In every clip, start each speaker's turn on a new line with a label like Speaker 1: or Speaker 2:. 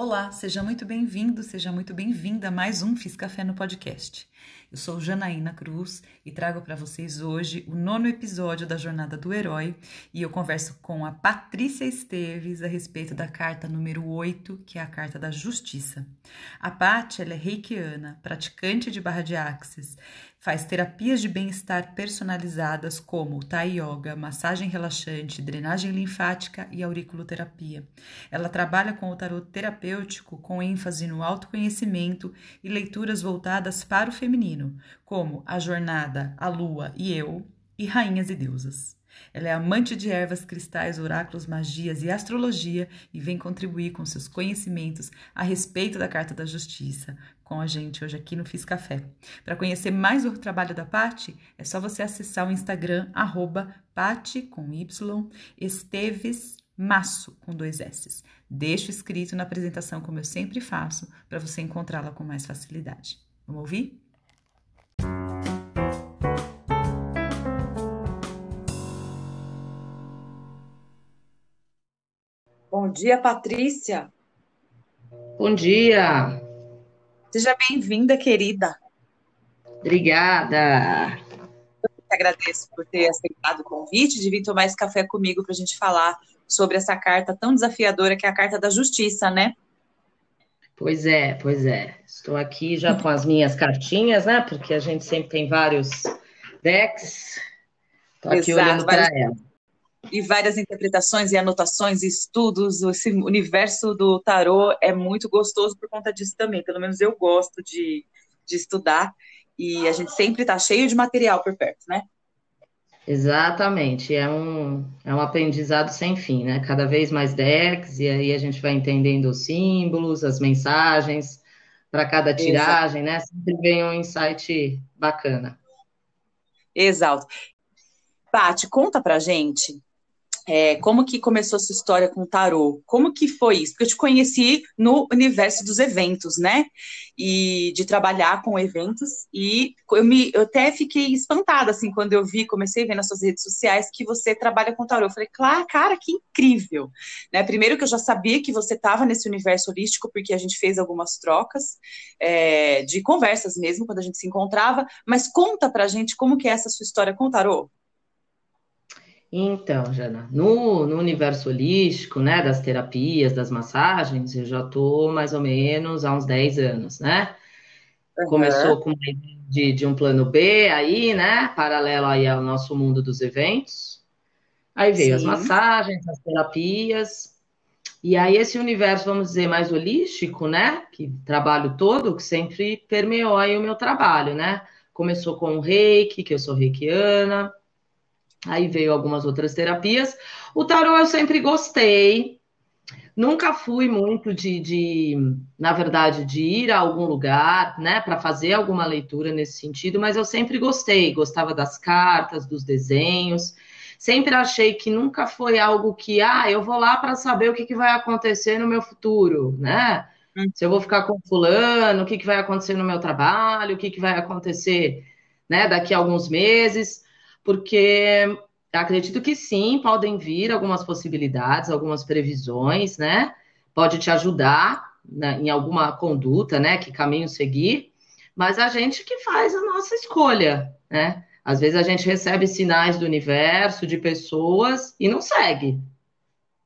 Speaker 1: Olá, seja muito bem-vindo, seja muito bem-vinda a mais um Fiz Café no podcast. Eu sou Janaína Cruz e trago para vocês hoje o nono episódio da Jornada do Herói e eu converso com a Patrícia Esteves a respeito da carta número 8, que é a carta da Justiça. A Paty, ela é reikiana, praticante de barra de axis, faz terapias de bem-estar personalizadas como Thai Yoga, massagem relaxante, drenagem linfática e auriculoterapia. Ela trabalha com o tarot terapêutico com ênfase no autoconhecimento e leituras voltadas para o feminino, como A Jornada, A Lua e Eu, e Rainhas e Deusas. Ela é amante de ervas, cristais, oráculos, magias e astrologia e vem contribuir com seus conhecimentos a respeito da Carta da Justiça com a gente hoje aqui no Fiz Café. Para conhecer mais o trabalho da Pati, é só você acessar o Instagram arroba Pati com Y Esteves Maço com dois S. Deixo escrito na apresentação como eu sempre faço para você encontrá-la com mais facilidade. Vamos ouvir? Bom dia, Patrícia.
Speaker 2: Bom dia.
Speaker 1: Seja bem-vinda, querida.
Speaker 2: Obrigada.
Speaker 1: Eu que agradeço por ter aceitado o convite de vir tomar esse café comigo para a gente falar sobre essa carta tão desafiadora que é a carta da justiça, né?
Speaker 2: Pois é, pois é. Estou aqui já com as minhas cartinhas, né? Porque a gente sempre tem vários decks. Estou aqui Exato, olhando para ela
Speaker 1: e várias interpretações e anotações e estudos. Esse universo do tarô é muito gostoso por conta disso também. Pelo menos eu gosto de, de estudar e a gente sempre está cheio de material por perto, né?
Speaker 2: Exatamente, é um, é um aprendizado sem fim, né? Cada vez mais decks, e aí a gente vai entendendo os símbolos, as mensagens para cada tiragem, Exato. né? Sempre vem um insight bacana.
Speaker 1: Exato. Paty, conta pra gente é, como que começou a sua história com o tarô? Como que foi isso? Porque eu te conheci no universo dos eventos, né? E de trabalhar com eventos. E eu, me, eu até fiquei espantada, assim, quando eu vi, comecei a ver nas suas redes sociais que você trabalha com tarô. Eu falei, claro, cara, que incrível! Né? Primeiro que eu já sabia que você estava nesse universo holístico, porque a gente fez algumas trocas é, de conversas mesmo, quando a gente se encontrava. Mas conta pra gente como que é essa sua história com o tarô.
Speaker 2: Então, Jana, no, no universo holístico, né, das terapias, das massagens, eu já estou mais ou menos há uns 10 anos, né? Uhum. Começou com de, de um plano B aí, né, paralelo aí ao nosso mundo dos eventos. Aí veio Sim. as massagens, as terapias, e aí esse universo, vamos dizer, mais holístico, né, que trabalho todo, que sempre permeou aí o meu trabalho, né? Começou com o reiki, que eu sou reikiana, Aí veio algumas outras terapias. O tarô eu sempre gostei. Nunca fui muito de, de na verdade, de ir a algum lugar, né, para fazer alguma leitura nesse sentido, mas eu sempre gostei, gostava das cartas, dos desenhos. Sempre achei que nunca foi algo que, ah, eu vou lá para saber o que, que vai acontecer no meu futuro, né? Hum. Se eu vou ficar com fulano, o que, que vai acontecer no meu trabalho, o que, que vai acontecer, né, daqui a alguns meses porque acredito que sim, podem vir algumas possibilidades, algumas previsões, né? Pode te ajudar né, em alguma conduta, né? Que caminho seguir, mas a gente que faz a nossa escolha, né? Às vezes a gente recebe sinais do universo, de pessoas e não segue.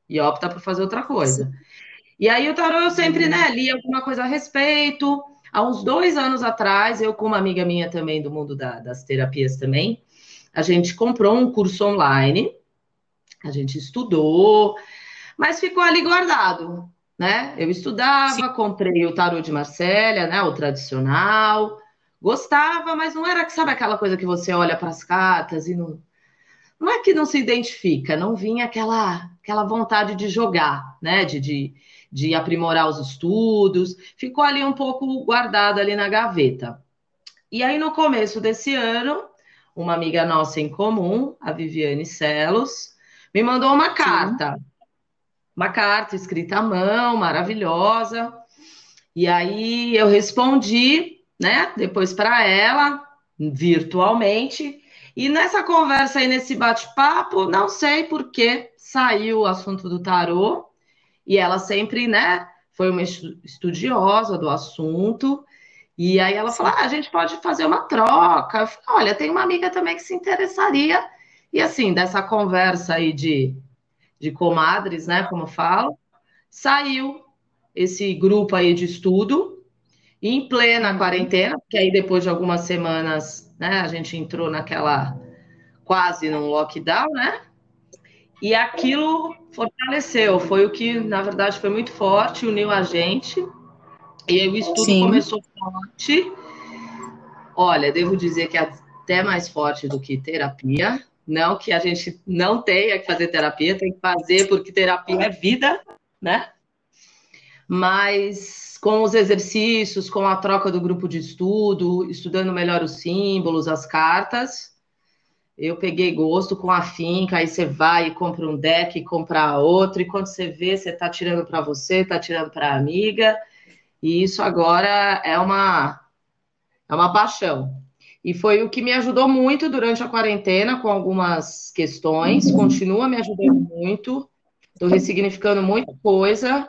Speaker 2: E opta por fazer outra coisa. E aí o tarô eu sempre, né, li alguma coisa a respeito. Há uns dois anos atrás, eu com uma amiga minha também do mundo da, das terapias também, a gente comprou um curso online, a gente estudou, mas ficou ali guardado, né? Eu estudava, Sim. comprei o tarô de Marcélia, né? O tradicional, gostava, mas não era, sabe aquela coisa que você olha para as cartas e não. Não é que não se identifica, não vinha aquela, aquela vontade de jogar, né? De, de, de aprimorar os estudos, ficou ali um pouco guardado ali na gaveta. E aí, no começo desse ano, uma amiga nossa em comum, a Viviane Celos, me mandou uma carta. Sim. Uma carta escrita à mão, maravilhosa. E aí eu respondi, né, depois para ela, virtualmente. E nessa conversa aí, nesse bate-papo, não sei por que saiu o assunto do tarô. E ela sempre, né, foi uma estudiosa do assunto, e aí ela falou: ah, a gente pode fazer uma troca. Eu falei, olha, tem uma amiga também que se interessaria. E assim, dessa conversa aí de, de comadres, né? Como falo, saiu esse grupo aí de estudo em plena quarentena, porque aí depois de algumas semanas, né, a gente entrou naquela quase num lockdown, né? E aquilo fortaleceu, foi o que, na verdade, foi muito forte, uniu a gente. E aí o estudo Sim. começou forte. Olha, devo dizer que é até mais forte do que terapia. Não que a gente não tenha que fazer terapia, tem que fazer porque terapia é vida, né? Mas com os exercícios, com a troca do grupo de estudo, estudando melhor os símbolos, as cartas, eu peguei gosto com a finca, aí você vai e compra um deck, compra outro, e quando você vê, você está tirando para você, está tirando para a amiga, e isso agora é uma, é uma paixão. E foi o que me ajudou muito durante a quarentena, com algumas questões, uhum. continua me ajudando muito, estou ressignificando muita coisa,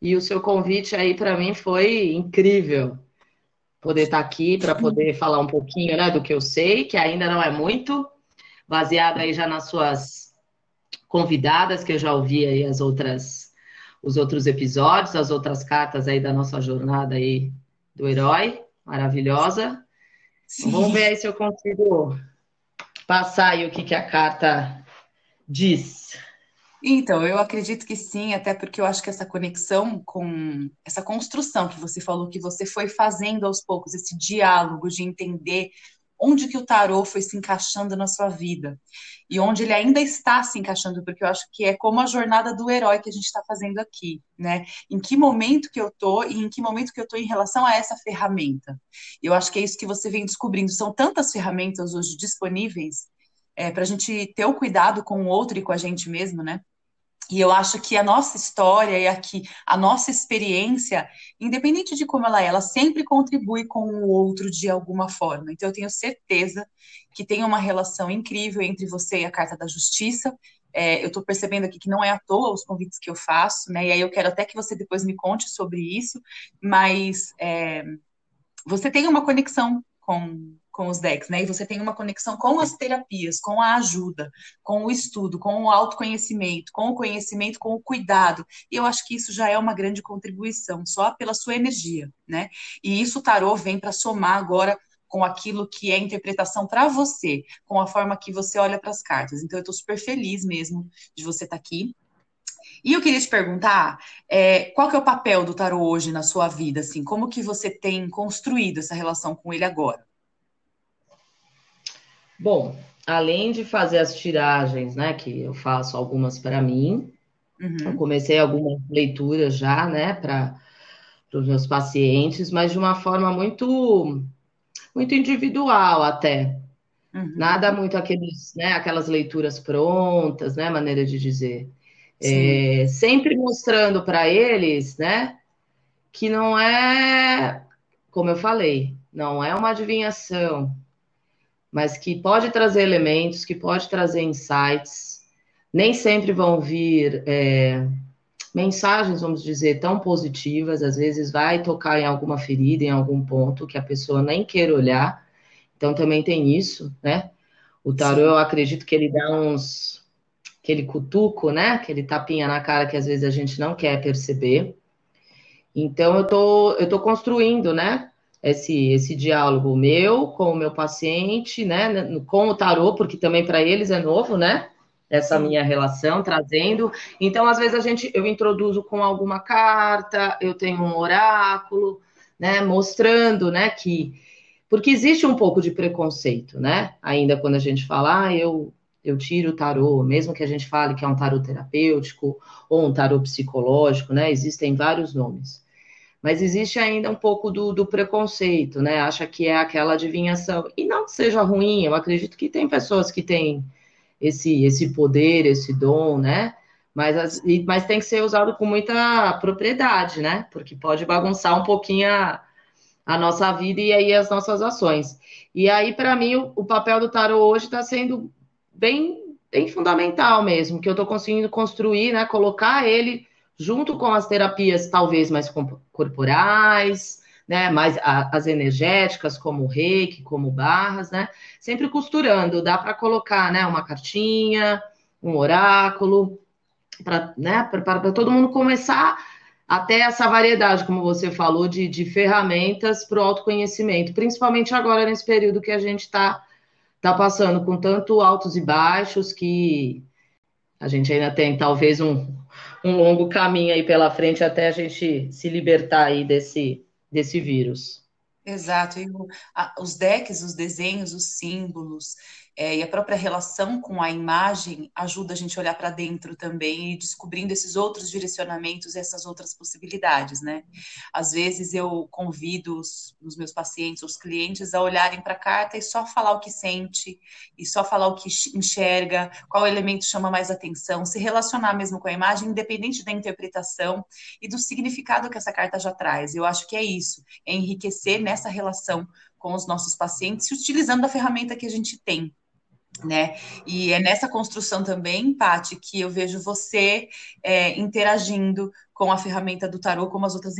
Speaker 2: e o seu convite aí para mim foi incrível poder estar tá aqui para poder falar um pouquinho né, do que eu sei, que ainda não é muito, baseado aí já nas suas convidadas, que eu já ouvi aí as outras, os outros episódios, as outras cartas aí da nossa jornada aí do herói, maravilhosa. Vamos ver aí se eu consigo passar aí o que, que a carta diz.
Speaker 1: Então, eu acredito que sim, até porque eu acho que essa conexão com essa construção que você falou, que você foi fazendo aos poucos, esse diálogo de entender onde que o tarô foi se encaixando na sua vida e onde ele ainda está se encaixando, porque eu acho que é como a jornada do herói que a gente está fazendo aqui, né? Em que momento que eu tô e em que momento que eu tô em relação a essa ferramenta. Eu acho que é isso que você vem descobrindo. São tantas ferramentas hoje disponíveis é, para a gente ter o cuidado com o outro e com a gente mesmo, né? E eu acho que a nossa história e aqui a nossa experiência, independente de como ela é, ela sempre contribui com o outro de alguma forma. Então eu tenho certeza que tem uma relação incrível entre você e a Carta da Justiça. É, eu estou percebendo aqui que não é à toa os convites que eu faço, né? E aí eu quero até que você depois me conte sobre isso, mas é, você tem uma conexão com com os decks, né? E você tem uma conexão com as terapias, com a ajuda, com o estudo, com o autoconhecimento, com o conhecimento, com o cuidado. E eu acho que isso já é uma grande contribuição, só pela sua energia, né? E isso o tarô vem para somar agora com aquilo que é interpretação para você, com a forma que você olha para as cartas. Então eu estou super feliz mesmo de você estar tá aqui. E eu queria te perguntar, é, qual que é o papel do tarô hoje na sua vida, assim, como que você tem construído essa relação com ele agora?
Speaker 2: Bom, além de fazer as tiragens, né, que eu faço algumas para mim, uhum. eu comecei algumas leituras já, né, para os meus pacientes, mas de uma forma muito, muito individual até. Uhum. Nada muito aqueles, né, aquelas leituras prontas, né, maneira de dizer. É, sempre mostrando para eles, né, que não é, como eu falei, não é uma adivinhação, mas que pode trazer elementos, que pode trazer insights. Nem sempre vão vir é, mensagens, vamos dizer, tão positivas, às vezes vai tocar em alguma ferida, em algum ponto que a pessoa nem queira olhar. Então também tem isso, né? O tarô, eu acredito que ele dá uns aquele cutuco, né? Aquele tapinha na cara que às vezes a gente não quer perceber. Então eu tô eu tô construindo, né? Esse, esse diálogo meu com o meu paciente, né, com o tarô, porque também para eles é novo, né? Essa minha relação, trazendo. Então, às vezes, a gente eu introduzo com alguma carta, eu tenho um oráculo, né? Mostrando, né, que. Porque existe um pouco de preconceito, né? Ainda quando a gente fala, ah, eu, eu tiro o tarô, mesmo que a gente fale que é um tarô terapêutico ou um tarô psicológico, né? Existem vários nomes mas existe ainda um pouco do, do, preconceito, né? Acha que é aquela adivinhação. E não que seja ruim, eu acredito que tem pessoas que têm esse, esse poder, esse dom, né? Mas, mas tem que ser usado com muita propriedade, né? Porque pode bagunçar um pouquinho a, a nossa vida e aí as nossas ações. E aí, para mim, o, o, papel do tarot hoje está sendo bem, bem fundamental mesmo, que eu estou conseguindo construir, né? Colocar ele junto com as terapias talvez mais corporais, né, mais a, as energéticas, como o reiki, como barras, né, sempre costurando, dá para colocar, né, uma cartinha, um oráculo, para né, todo mundo começar até essa variedade, como você falou, de, de ferramentas para o autoconhecimento, principalmente agora nesse período que a gente está tá passando, com tanto altos e baixos, que a gente ainda tem talvez um, um longo caminho aí pela frente até a gente se libertar aí desse, desse vírus.
Speaker 1: Exato, e os decks, os desenhos, os símbolos, é, e a própria relação com a imagem ajuda a gente a olhar para dentro também e descobrindo esses outros direcionamentos, essas outras possibilidades, né? Às vezes eu convido os, os meus pacientes, os clientes, a olharem para a carta e só falar o que sente, e só falar o que enxerga, qual elemento chama mais atenção, se relacionar mesmo com a imagem, independente da interpretação e do significado que essa carta já traz. Eu acho que é isso, é enriquecer nessa relação com os nossos pacientes, utilizando a ferramenta que a gente tem, né? E é nessa construção também, Pati, que eu vejo você é, interagindo com a ferramenta do tarô, como as outras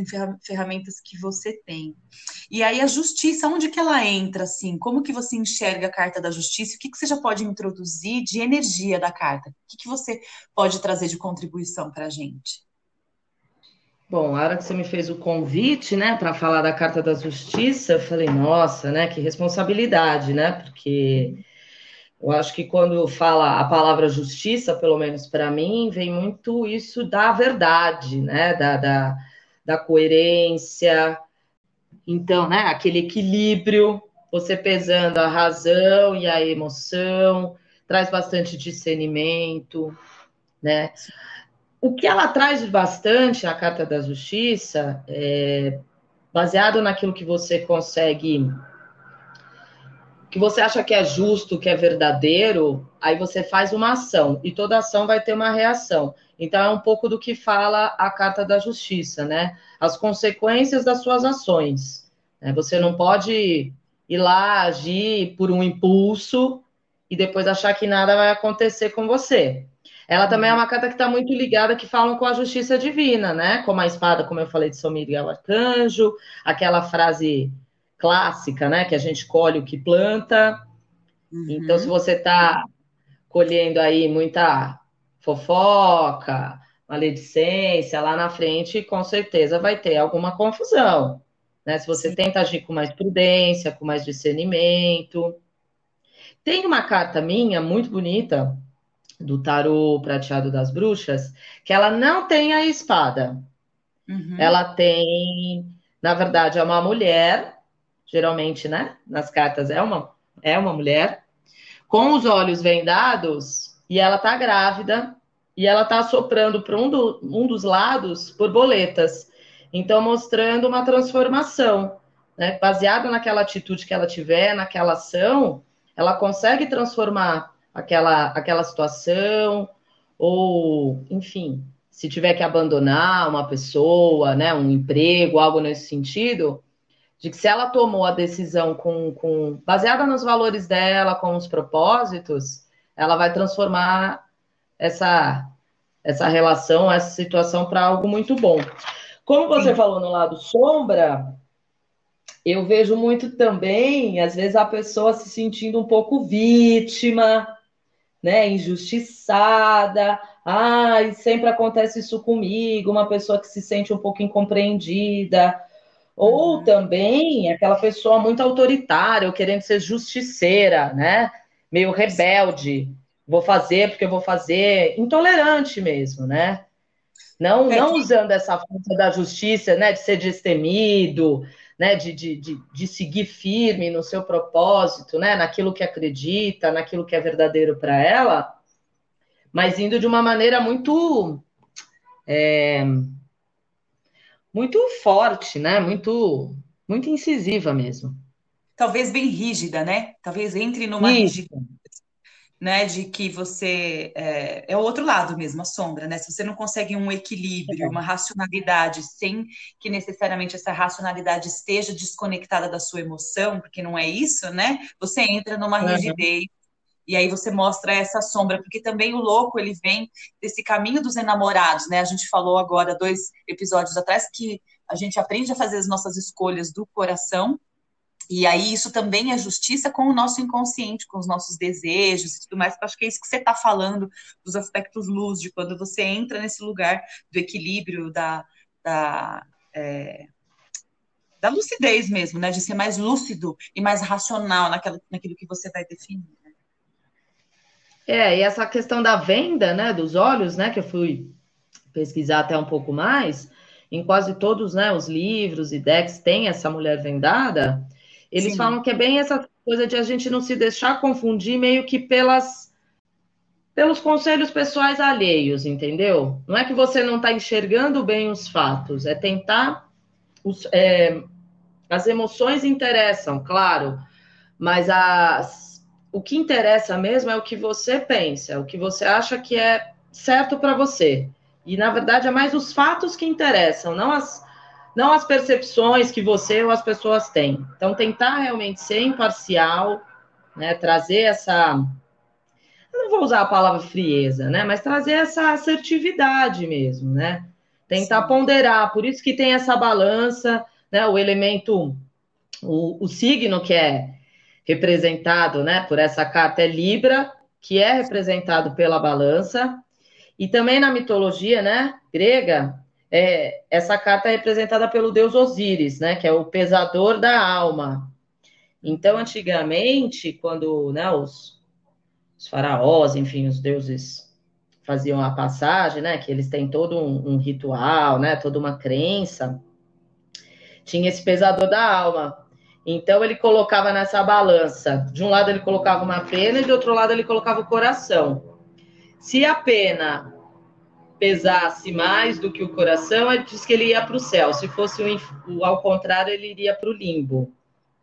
Speaker 1: ferramentas que você tem. E aí a justiça, onde que ela entra, assim? Como que você enxerga a carta da justiça? O que, que você já pode introduzir de energia da carta? O que, que você pode trazer de contribuição para a gente?
Speaker 2: Bom, a hora que você me fez o convite, né, para falar da carta da justiça, eu falei, nossa, né, que responsabilidade, né, porque eu acho que quando fala a palavra justiça, pelo menos para mim, vem muito isso da verdade, né? Da, da, da coerência. Então, né? Aquele equilíbrio, você pesando a razão e a emoção, traz bastante discernimento, né? O que ela traz bastante, a Carta da Justiça, é, baseado naquilo que você consegue que você acha que é justo, que é verdadeiro, aí você faz uma ação e toda ação vai ter uma reação. Então é um pouco do que fala a carta da justiça, né? As consequências das suas ações. Né? Você não pode ir lá agir por um impulso e depois achar que nada vai acontecer com você. Ela também é uma carta que está muito ligada, que falam com a justiça divina, né? Como a espada, como eu falei de São Miguel Arcanjo, aquela frase clássica, né? Que a gente colhe o que planta. Uhum. Então, se você está colhendo aí muita fofoca, maledicência, lá na frente, com certeza vai ter alguma confusão. Né? Se você Sim. tenta agir com mais prudência, com mais discernimento. Tem uma carta minha muito bonita do tarô prateado das bruxas, que ela não tem a espada. Uhum. Ela tem, na verdade, é uma mulher geralmente, né? Nas cartas é uma, é uma mulher, com os olhos vendados e ela tá grávida e ela tá soprando para um, do, um dos lados borboletas. Então, mostrando uma transformação, né? Baseado naquela atitude que ela tiver, naquela ação, ela consegue transformar aquela, aquela situação, ou, enfim, se tiver que abandonar uma pessoa, né, um emprego, algo nesse sentido, de que se ela tomou a decisão com, com baseada nos valores dela, com os propósitos, ela vai transformar essa essa relação, essa situação para algo muito bom. Como você Sim. falou no lado sombra, eu vejo muito também, às vezes, a pessoa se sentindo um pouco vítima, né, injustiçada. Ai, sempre acontece isso comigo, uma pessoa que se sente um pouco incompreendida. Ou uhum. também aquela pessoa muito autoritária, ou querendo ser justiceira, né? Meio rebelde. Vou fazer porque eu vou fazer. Intolerante mesmo, né? Não, é não usando essa força da justiça, né? De ser destemido, né? De, de, de, de seguir firme no seu propósito, né? Naquilo que acredita, naquilo que é verdadeiro para ela, mas indo de uma maneira muito. É muito forte, né? Muito, muito incisiva mesmo.
Speaker 1: Talvez bem rígida, né? Talvez entre numa rígida, né? De que você é, é, o outro lado mesmo, a sombra, né? Se você não consegue um equilíbrio, é. uma racionalidade, sem que necessariamente essa racionalidade esteja desconectada da sua emoção, porque não é isso, né? Você entra numa uhum. E aí você mostra essa sombra, porque também o louco ele vem desse caminho dos enamorados, né? A gente falou agora dois episódios atrás que a gente aprende a fazer as nossas escolhas do coração. E aí isso também é justiça com o nosso inconsciente, com os nossos desejos e tudo mais. Eu acho que é isso que você está falando dos aspectos luz, de quando você entra nesse lugar do equilíbrio, da, da é, da lucidez mesmo, né? De ser mais lúcido e mais racional naquela, naquilo que você vai definir.
Speaker 2: É, e essa questão da venda, né, dos olhos, né, que eu fui pesquisar até um pouco mais, em quase todos, né, os livros e decks tem essa mulher vendada, eles Sim. falam que é bem essa coisa de a gente não se deixar confundir meio que pelas pelos conselhos pessoais alheios, entendeu? Não é que você não está enxergando bem os fatos, é tentar os, é, as emoções interessam, claro, mas as, o que interessa mesmo é o que você pensa, é o que você acha que é certo para você. E na verdade é mais os fatos que interessam, não as, não as percepções que você ou as pessoas têm. Então tentar realmente ser imparcial, né, trazer essa eu não vou usar a palavra frieza, né, mas trazer essa assertividade mesmo, né? Tentar Sim. ponderar, por isso que tem essa balança, né, o elemento, o, o signo que é representado né, por essa carta é Libra, que é representado pela balança, e também na mitologia né, grega, é, essa carta é representada pelo deus Osíris, né, que é o pesador da alma. Então, antigamente, quando né, os, os faraós, enfim, os deuses faziam a passagem, né, que eles têm todo um, um ritual, né, toda uma crença, tinha esse pesador da alma. Então ele colocava nessa balança. De um lado ele colocava uma pena e do outro lado ele colocava o coração. Se a pena pesasse mais do que o coração, ele diz que ele ia para o céu. Se fosse o, ao contrário, ele iria para o limbo.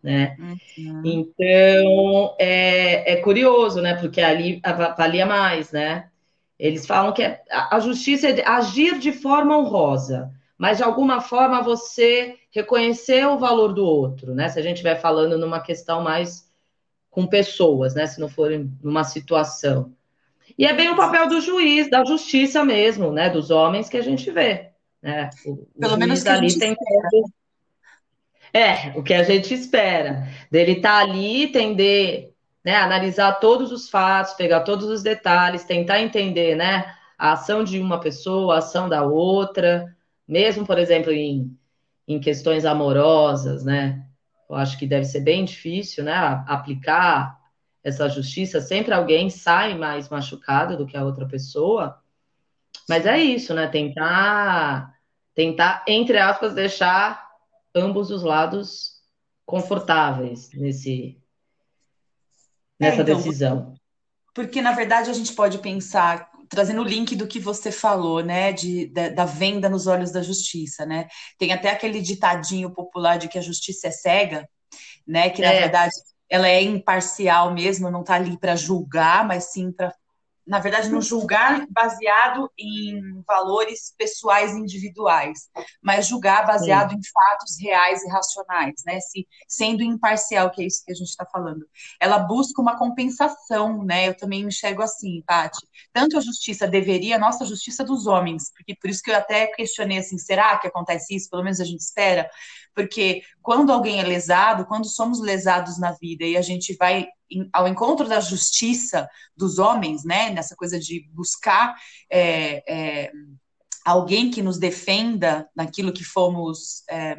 Speaker 2: Né? Uhum. Então é, é, curioso, né? Porque ali valia mais, né? Eles falam que é, a justiça é agir de forma honrosa mas de alguma forma você reconhecer o valor do outro, né? Se a gente estiver falando numa questão mais com pessoas, né? Se não for numa situação. E é bem o papel do juiz, da justiça mesmo, né? Dos homens que a gente vê, né? O,
Speaker 1: Pelo o menos que ali tem todo...
Speaker 2: É, o que a gente espera. Dele estar tá ali, entender, né? Analisar todos os fatos, pegar todos os detalhes, tentar entender, né? A ação de uma pessoa, a ação da outra, mesmo, por exemplo, em, em questões amorosas, né? Eu acho que deve ser bem difícil, né? Aplicar essa justiça. Sempre alguém sai mais machucado do que a outra pessoa. Mas é isso, né? Tentar, tentar, entre aspas, deixar ambos os lados confortáveis nesse, nessa é, então, decisão.
Speaker 1: Porque, na verdade, a gente pode pensar trazendo o link do que você falou, né, de, da, da, venda nos olhos da justiça, né? Tem até aquele ditadinho popular de que a justiça é cega, né? Que na é. verdade ela é imparcial mesmo, não está ali para julgar, mas sim para na verdade, não julgar baseado em valores pessoais individuais, mas julgar baseado Sim. em fatos reais e racionais, né? Se, sendo imparcial, que é isso que a gente está falando. Ela busca uma compensação, né? Eu também me enxergo assim, Tati. Tanto a justiça deveria, a nossa justiça dos homens, porque por isso que eu até questionei assim, será que acontece isso? Pelo menos a gente espera, porque quando alguém é lesado, quando somos lesados na vida e a gente vai ao encontro da justiça dos homens, né, nessa coisa de buscar é, é, alguém que nos defenda naquilo que fomos é,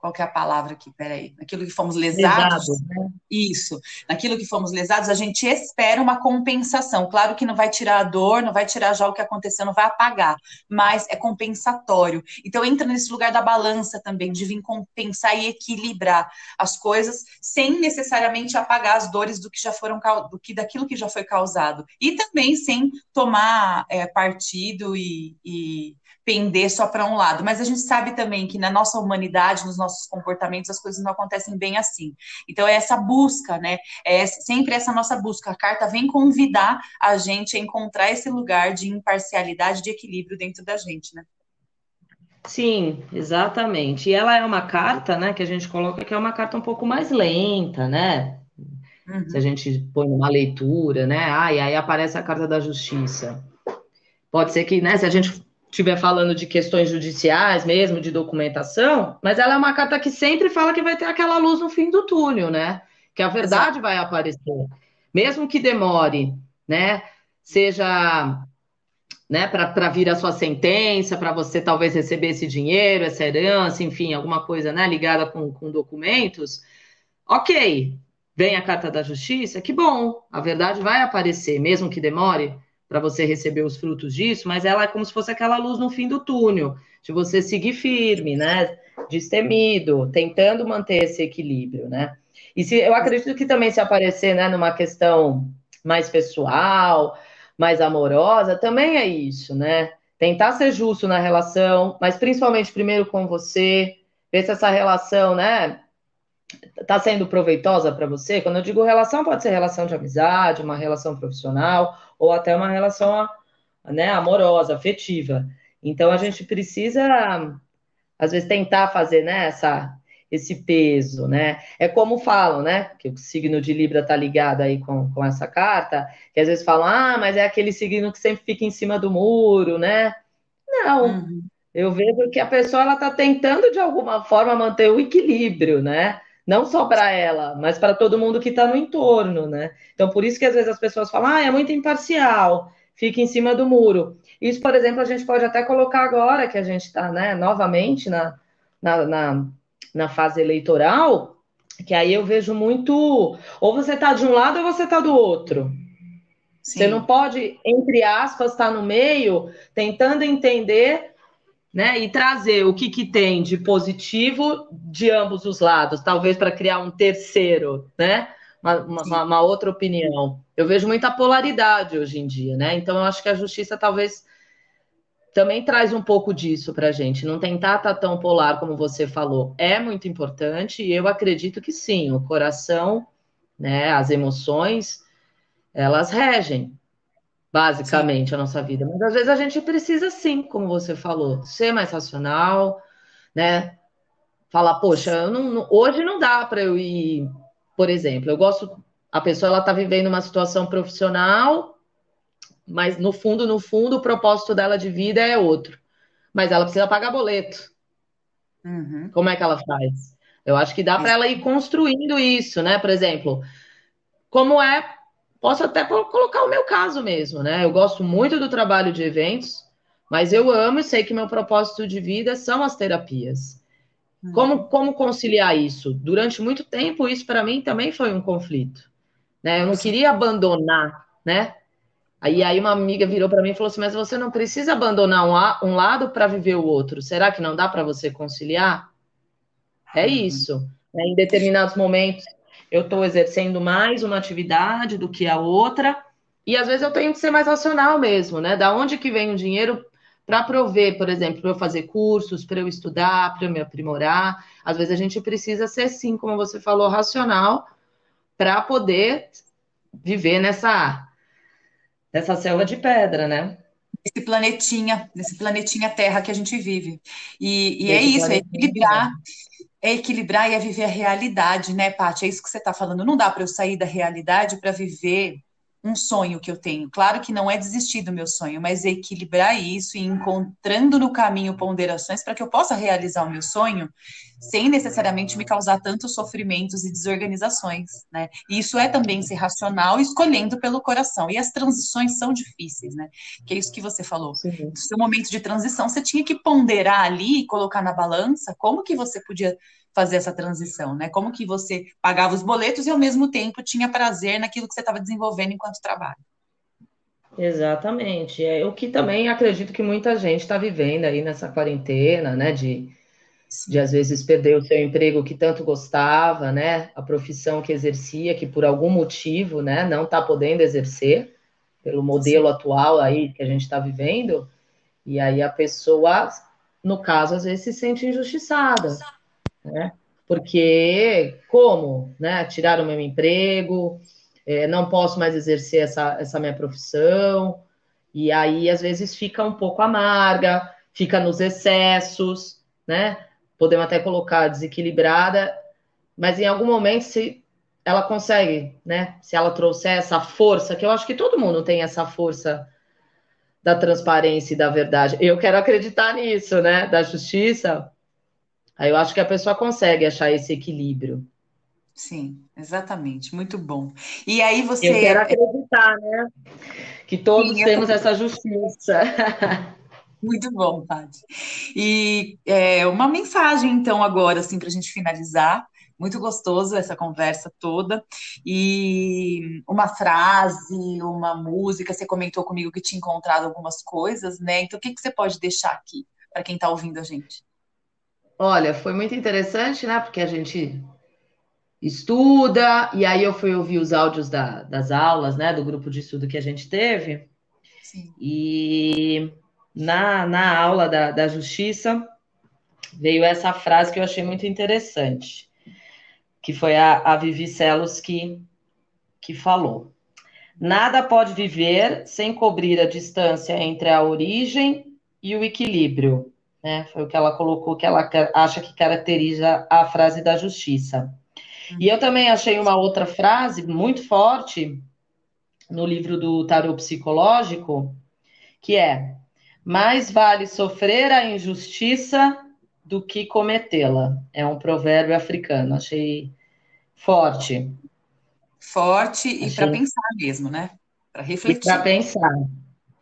Speaker 1: qual que é a palavra aqui? Peraí. Naquilo que fomos lesados. Lesado, né? Isso. Naquilo que fomos lesados, a gente espera uma compensação. Claro que não vai tirar a dor, não vai tirar já o que aconteceu, não vai apagar, mas é compensatório. Então entra nesse lugar da balança também, de vir compensar e equilibrar as coisas sem necessariamente apagar as dores do que já foram do que daquilo que já foi causado. E também sem tomar é, partido e, e pender só para um lado. Mas a gente sabe também que na nossa humanidade, nos nossos comportamentos, as coisas não acontecem bem assim. Então é essa busca, né? É sempre essa nossa busca. A carta vem convidar a gente a encontrar esse lugar de imparcialidade, de equilíbrio dentro da gente, né?
Speaker 2: Sim, exatamente. E ela é uma carta, né, que a gente coloca que é uma carta um pouco mais lenta, né? Uhum. Se a gente põe numa leitura, né? Ah, e aí aparece a carta da justiça. Pode ser que, né, se a gente estiver falando de questões judiciais mesmo, de documentação, mas ela é uma carta que sempre fala que vai ter aquela luz no fim do túnel, né? Que a verdade Exato. vai aparecer. Mesmo que demore, né? Seja né, para vir a sua sentença, para você talvez receber esse dinheiro, essa herança, enfim, alguma coisa né, ligada com, com documentos, ok, vem a carta da justiça, que bom, a verdade vai aparecer, mesmo que demore para você receber os frutos disso, mas ela é como se fosse aquela luz no fim do túnel, de você seguir firme, né, destemido, tentando manter esse equilíbrio, né. E se, eu acredito que também se aparecer, né, numa questão mais pessoal, mais amorosa, também é isso, né? Tentar ser justo na relação, mas principalmente primeiro com você, ver se essa relação, né, tá sendo proveitosa para você. Quando eu digo relação, pode ser relação de amizade, uma relação profissional ou até uma relação, né, amorosa, afetiva. Então a gente precisa às vezes tentar fazer, né, essa esse peso, né? É como falam, né? Que o signo de Libra tá ligado aí com, com essa carta, que às vezes falam, ah, mas é aquele signo que sempre fica em cima do muro, né? Não, uhum. eu vejo que a pessoa ela tá tentando de alguma forma manter o equilíbrio, né? Não só para ela, mas para todo mundo que está no entorno, né? Então, por isso que às vezes as pessoas falam, ah, é muito imparcial, fica em cima do muro. Isso, por exemplo, a gente pode até colocar agora que a gente está, né, novamente na, na, na na fase eleitoral, que aí eu vejo muito. Ou você está de um lado ou você está do outro. Sim. Você não pode, entre aspas, estar tá no meio, tentando entender né, e trazer o que, que tem de positivo de ambos os lados, talvez para criar um terceiro, né? Uma, uma, uma, outra opinião. Eu vejo muita polaridade hoje em dia, né? Então eu acho que a justiça talvez também traz um pouco disso para a gente. Não tentar estar tá tão polar como você falou é muito importante e eu acredito que sim, o coração, né, as emoções, elas regem basicamente sim. a nossa vida. Mas às vezes a gente precisa sim, como você falou, ser mais racional, né? Falar, poxa, não, hoje não dá para eu ir, por exemplo, eu gosto, a pessoa ela está vivendo uma situação profissional mas no fundo, no fundo, o propósito dela de vida é outro. Mas ela precisa pagar boleto. Uhum. Como é que ela faz? Eu acho que dá para ela ir construindo isso, né? Por exemplo, como é. Posso até colocar o meu caso mesmo, né? Eu gosto muito do trabalho de eventos, mas eu amo e sei que meu propósito de vida são as terapias. Uhum. Como, como conciliar isso? Durante muito tempo, isso para mim também foi um conflito. Né? Eu não queria abandonar, né? Aí, aí uma amiga virou para mim e falou assim: Mas você não precisa abandonar um, um lado para viver o outro. Será que não dá para você conciliar? É uhum. isso. Né? Em determinados momentos, eu estou exercendo mais uma atividade do que a outra. E às vezes eu tenho que ser mais racional mesmo, né? Da onde que vem o dinheiro para prover, por exemplo, para eu fazer cursos, para eu estudar, para eu me aprimorar. Às vezes a gente precisa ser, sim, como você falou, racional para poder viver nessa dessa selva de pedra, né?
Speaker 1: Esse planetinha, desse planetinha Terra que a gente vive. E, e é isso, é equilibrar, é equilibrar e é viver a realidade, né, Paty? É isso que você está falando. Não dá para eu sair da realidade para viver um sonho que eu tenho. Claro que não é desistir do meu sonho, mas é equilibrar isso e encontrando no caminho ponderações para que eu possa realizar o meu sonho sem necessariamente me causar tantos sofrimentos e desorganizações, né? E isso é também ser racional, escolhendo pelo coração. E as transições são difíceis, né? Que é isso que você falou. No seu momento de transição, você tinha que ponderar ali e colocar na balança como que você podia fazer essa transição, né? Como que você pagava os boletos e ao mesmo tempo tinha prazer naquilo que você estava desenvolvendo enquanto trabalho.
Speaker 2: Exatamente. É o que também acredito que muita gente está vivendo aí nessa quarentena, né? De, de às vezes perder o seu emprego que tanto gostava, né? A profissão que exercia, que por algum motivo, né, não está podendo exercer, pelo modelo Sim. atual aí que a gente está vivendo. E aí a pessoa, no caso, às vezes se sente injustiçada né? Porque como, né? Tirar o meu emprego, é, não posso mais exercer essa, essa minha profissão, e aí às vezes fica um pouco amarga, fica nos excessos, né? Podemos até colocar desequilibrada, mas em algum momento se ela consegue, né? Se ela trouxer essa força, que eu acho que todo mundo tem essa força da transparência e da verdade. Eu quero acreditar nisso, né? Da justiça. Aí eu acho que a pessoa consegue achar esse equilíbrio.
Speaker 1: Sim, exatamente. Muito bom. E aí você.
Speaker 2: Eu quero acreditar, né? Que todos Sim, temos essa justiça.
Speaker 1: Muito bom, Paty. E é, uma mensagem, então, agora, assim, para a gente finalizar. Muito gostoso essa conversa toda. E uma frase, uma música, você comentou comigo que tinha encontrado algumas coisas, né? Então, o que, que você pode deixar aqui para quem está ouvindo a gente?
Speaker 2: Olha, foi muito interessante, né? Porque a gente estuda, e aí eu fui ouvir os áudios da, das aulas, né, do grupo de estudo que a gente teve. Sim. E na, na aula da, da justiça veio essa frase que eu achei muito interessante, que foi a, a Vivi Celos que, que falou. Nada pode viver sem cobrir a distância entre a origem e o equilíbrio. Né? Foi o que ela colocou, que ela acha que caracteriza a frase da justiça. E eu também achei uma outra frase muito forte no livro do Tarot Psicológico, que é: mais vale sofrer a injustiça do que cometê-la. É um provérbio africano, achei forte.
Speaker 1: Forte achei... e para pensar mesmo, né? Para refletir.
Speaker 2: Para pensar.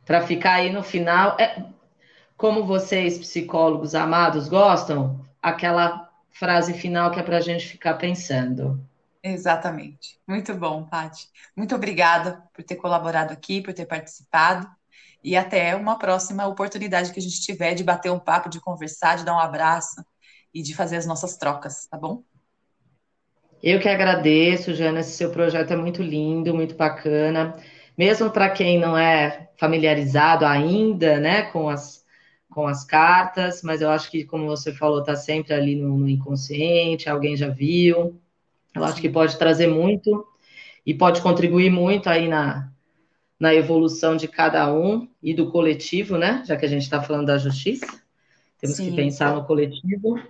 Speaker 2: Para ficar aí no final. É... Como vocês, psicólogos amados, gostam, aquela frase final que é para a gente ficar pensando.
Speaker 1: Exatamente. Muito bom, Paty. Muito obrigada por ter colaborado aqui, por ter participado. E até uma próxima oportunidade que a gente tiver de bater um papo, de conversar, de dar um abraço e de fazer as nossas trocas, tá bom?
Speaker 2: Eu que agradeço, Jana. Esse seu projeto é muito lindo, muito bacana. Mesmo para quem não é familiarizado ainda, né, com as com as cartas, mas eu acho que, como você falou, está sempre ali no, no, inconsciente, alguém já viu. Eu acho que pode trazer muito e pode contribuir muito aí na, na evolução de cada um e do coletivo, né? Já que a gente está falando da justiça, temos Sim. que pensar no coletivo.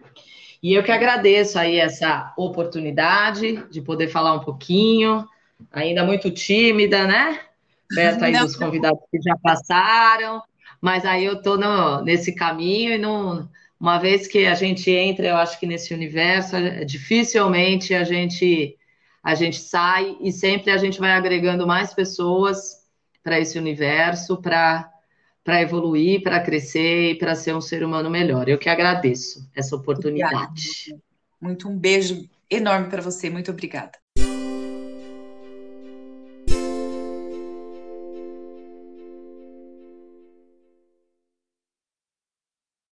Speaker 2: E eu que agradeço aí essa oportunidade de poder falar um pouquinho, ainda muito tímida, né? Perto aí Não. dos convidados que já passaram, mas aí eu estou nesse caminho e não, uma vez que a gente entra, eu acho que nesse universo, dificilmente a gente a gente sai e sempre a gente vai agregando mais pessoas para esse universo, para para evoluir, para crescer e para ser um ser humano melhor. Eu que agradeço essa oportunidade.
Speaker 1: Obrigada. Muito um beijo enorme para você. Muito obrigada.